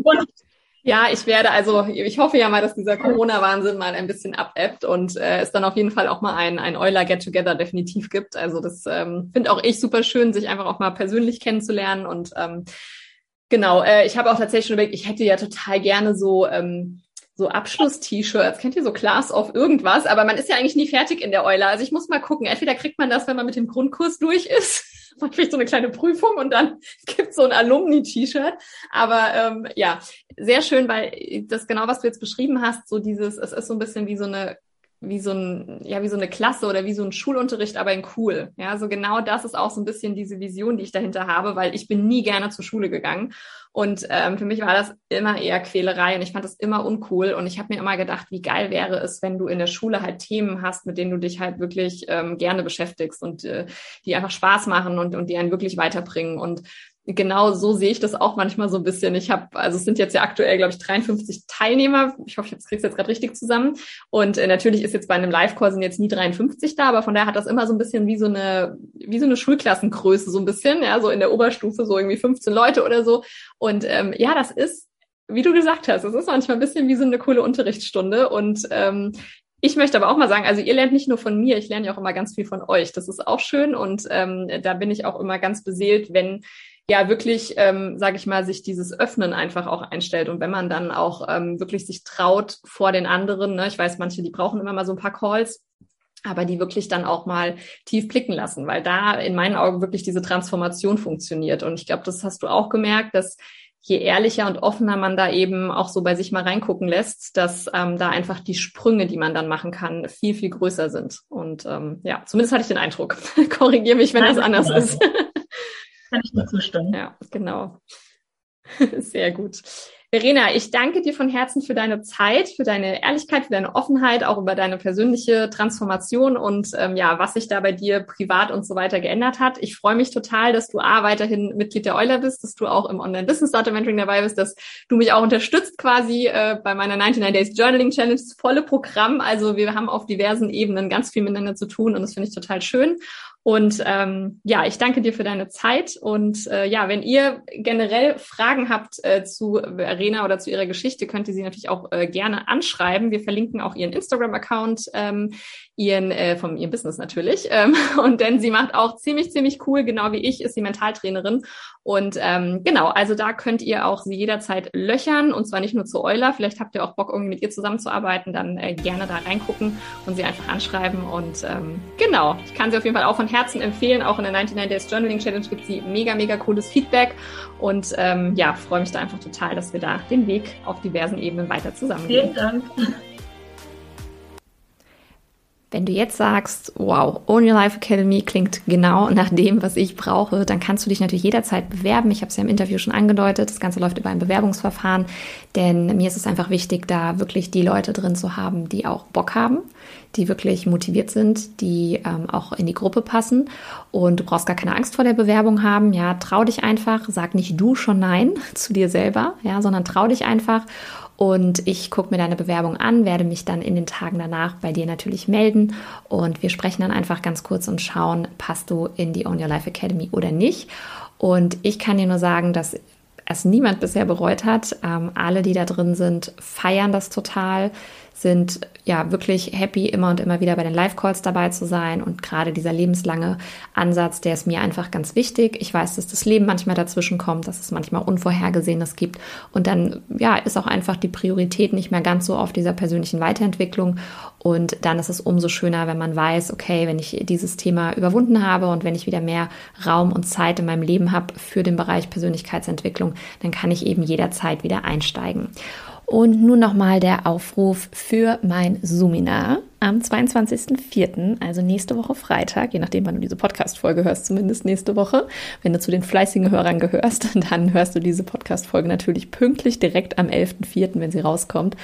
Ja, ich werde also, ich hoffe ja mal, dass dieser Corona-Wahnsinn mal ein bisschen abebbt und äh, es dann auf jeden Fall auch mal ein, ein Euler Get-Together definitiv gibt. Also das ähm, finde auch ich super schön, sich einfach auch mal persönlich kennenzulernen und ähm, genau, äh, ich habe auch tatsächlich schon überlegt, ich hätte ja total gerne so ähm, so Abschluss-T-Shirts. Kennt ihr so Class of irgendwas? Aber man ist ja eigentlich nie fertig in der Euler. Also ich muss mal gucken. Entweder kriegt man das, wenn man mit dem Grundkurs durch ist man kriegt so eine kleine Prüfung und dann gibt so ein Alumni-T-Shirt. Aber ähm, ja, sehr schön, weil das genau, was du jetzt beschrieben hast, so dieses, es ist so ein bisschen wie so eine wie so ein, ja, wie so eine Klasse oder wie so ein Schulunterricht, aber in cool. Ja, so genau das ist auch so ein bisschen diese Vision, die ich dahinter habe, weil ich bin nie gerne zur Schule gegangen. Und ähm, für mich war das immer eher Quälerei und ich fand das immer uncool. Und ich habe mir immer gedacht, wie geil wäre es, wenn du in der Schule halt Themen hast, mit denen du dich halt wirklich ähm, gerne beschäftigst und äh, die einfach Spaß machen und, und die einen wirklich weiterbringen. Und genau so sehe ich das auch manchmal so ein bisschen. Ich habe, also es sind jetzt ja aktuell, glaube ich, 53 Teilnehmer. Ich hoffe, ich kriege es jetzt gerade richtig zusammen. Und äh, natürlich ist jetzt bei einem Live-Call sind jetzt nie 53 da, aber von daher hat das immer so ein bisschen wie so eine, wie so eine Schulklassengröße, so ein bisschen, ja, so in der Oberstufe, so irgendwie 15 Leute oder so. Und ähm, ja, das ist, wie du gesagt hast, es ist manchmal ein bisschen wie so eine coole Unterrichtsstunde. Und ähm, ich möchte aber auch mal sagen, also ihr lernt nicht nur von mir, ich lerne ja auch immer ganz viel von euch. Das ist auch schön und ähm, da bin ich auch immer ganz beseelt, wenn ja wirklich, ähm, sage ich mal, sich dieses Öffnen einfach auch einstellt. Und wenn man dann auch ähm, wirklich sich traut vor den anderen, ne, ich weiß, manche, die brauchen immer mal so ein paar Calls, aber die wirklich dann auch mal tief blicken lassen, weil da in meinen Augen wirklich diese Transformation funktioniert. Und ich glaube, das hast du auch gemerkt, dass je ehrlicher und offener man da eben auch so bei sich mal reingucken lässt, dass ähm, da einfach die Sprünge, die man dann machen kann, viel, viel größer sind. Und ähm, ja, zumindest hatte ich den Eindruck. Korrigiere mich, wenn das anders ist. Kann ich dir zustimmen. Ja, genau. Sehr gut. Verena, ich danke dir von Herzen für deine Zeit, für deine Ehrlichkeit, für deine Offenheit, auch über deine persönliche Transformation und ähm, ja, was sich da bei dir privat und so weiter geändert hat. Ich freue mich total, dass du A, weiterhin Mitglied der Euler bist, dass du auch im Online-Business-Data-Mentoring dabei bist, dass du mich auch unterstützt quasi äh, bei meiner 99 Days Journaling Challenge, das volle Programm. Also wir haben auf diversen Ebenen ganz viel miteinander zu tun und das finde ich total schön. Und ähm, ja, ich danke dir für deine Zeit. Und äh, ja, wenn ihr generell Fragen habt äh, zu Arena oder zu ihrer Geschichte, könnt ihr sie natürlich auch äh, gerne anschreiben. Wir verlinken auch ihren Instagram-Account ähm, ihren, äh, vom ihrem Business natürlich. Ähm, und denn sie macht auch ziemlich, ziemlich cool, genau wie ich, ist sie Mentaltrainerin. Und ähm, genau, also da könnt ihr auch sie jederzeit löchern und zwar nicht nur zu Euler. Vielleicht habt ihr auch Bock, irgendwie mit ihr zusammenzuarbeiten, dann äh, gerne da reingucken und sie einfach anschreiben. Und ähm, genau, ich kann sie auf jeden Fall auch von Herzen empfehlen. Auch in der 99 Days Journaling Challenge gibt sie mega, mega cooles Feedback. Und ähm, ja, freue mich da einfach total, dass wir da den Weg auf diversen Ebenen weiter zusammengehen. Vielen Dank. Wenn du jetzt sagst, wow, Own Your Life Academy klingt genau nach dem, was ich brauche, dann kannst du dich natürlich jederzeit bewerben. Ich habe es ja im Interview schon angedeutet. Das Ganze läuft über ein Bewerbungsverfahren, denn mir ist es einfach wichtig, da wirklich die Leute drin zu haben, die auch Bock haben, die wirklich motiviert sind, die ähm, auch in die Gruppe passen. Und du brauchst gar keine Angst vor der Bewerbung haben. Ja, trau dich einfach. Sag nicht du schon nein zu dir selber, ja, sondern trau dich einfach und ich gucke mir deine Bewerbung an, werde mich dann in den Tagen danach bei dir natürlich melden. Und wir sprechen dann einfach ganz kurz und schauen, passt du in die Own Your Life Academy oder nicht. Und ich kann dir nur sagen, dass es niemand bisher bereut hat. Ähm, alle, die da drin sind, feiern das total, sind ja wirklich happy, immer und immer wieder bei den Live-Calls dabei zu sein. Und gerade dieser lebenslange Ansatz, der ist mir einfach ganz wichtig. Ich weiß, dass das Leben manchmal dazwischen kommt, dass es manchmal Unvorhergesehenes gibt. Und dann, ja, ist auch einfach die Priorität nicht mehr ganz so auf dieser persönlichen Weiterentwicklung. Und dann ist es umso schöner, wenn man weiß, okay, wenn ich dieses Thema überwunden habe und wenn ich wieder mehr Raum und Zeit in meinem Leben habe für den Bereich Persönlichkeitsentwicklung, dann kann ich eben jederzeit wieder einsteigen. Und nun nochmal der Aufruf für mein Suminar am 22.04., also nächste Woche Freitag, je nachdem, wann du diese Podcast-Folge hörst, zumindest nächste Woche. Wenn du zu den fleißigen Hörern gehörst, dann hörst du diese Podcast-Folge natürlich pünktlich direkt am 11.04., wenn sie rauskommt.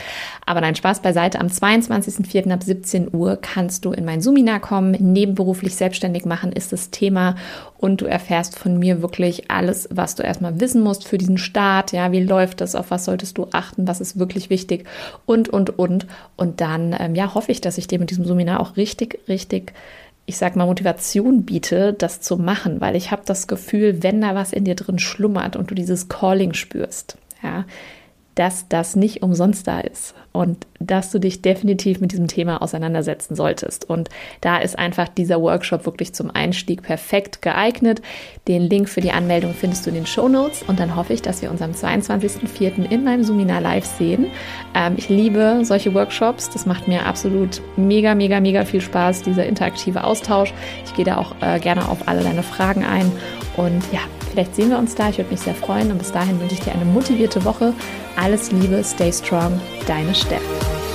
Aber nein, Spaß beiseite. Am 22.04. ab 17 Uhr kannst du in mein Suminar kommen. Nebenberuflich selbstständig machen ist das Thema und du erfährst von mir wirklich alles, was du erstmal wissen musst für diesen Start. Ja, wie läuft das? Auf was solltest du achten? Was ist wirklich wichtig? Und, und, und. Und dann, ähm, ja, hoffe ich, dass ich ich dir mit diesem Seminar auch richtig, richtig, ich sag mal, Motivation biete, das zu machen, weil ich habe das Gefühl, wenn da was in dir drin schlummert und du dieses Calling spürst, ja, dass das nicht umsonst da ist und dass du dich definitiv mit diesem Thema auseinandersetzen solltest. Und da ist einfach dieser Workshop wirklich zum Einstieg perfekt geeignet. Den Link für die Anmeldung findest du in den Show Notes und dann hoffe ich, dass wir uns am 22.04. in meinem Seminar live sehen. Ähm, ich liebe solche Workshops. Das macht mir absolut mega, mega, mega viel Spaß, dieser interaktive Austausch. Ich gehe da auch äh, gerne auf alle deine Fragen ein und ja, vielleicht sehen wir uns da. Ich würde mich sehr freuen und bis dahin wünsche ich dir eine motivierte Woche. Alles Liebe, stay strong, deine step.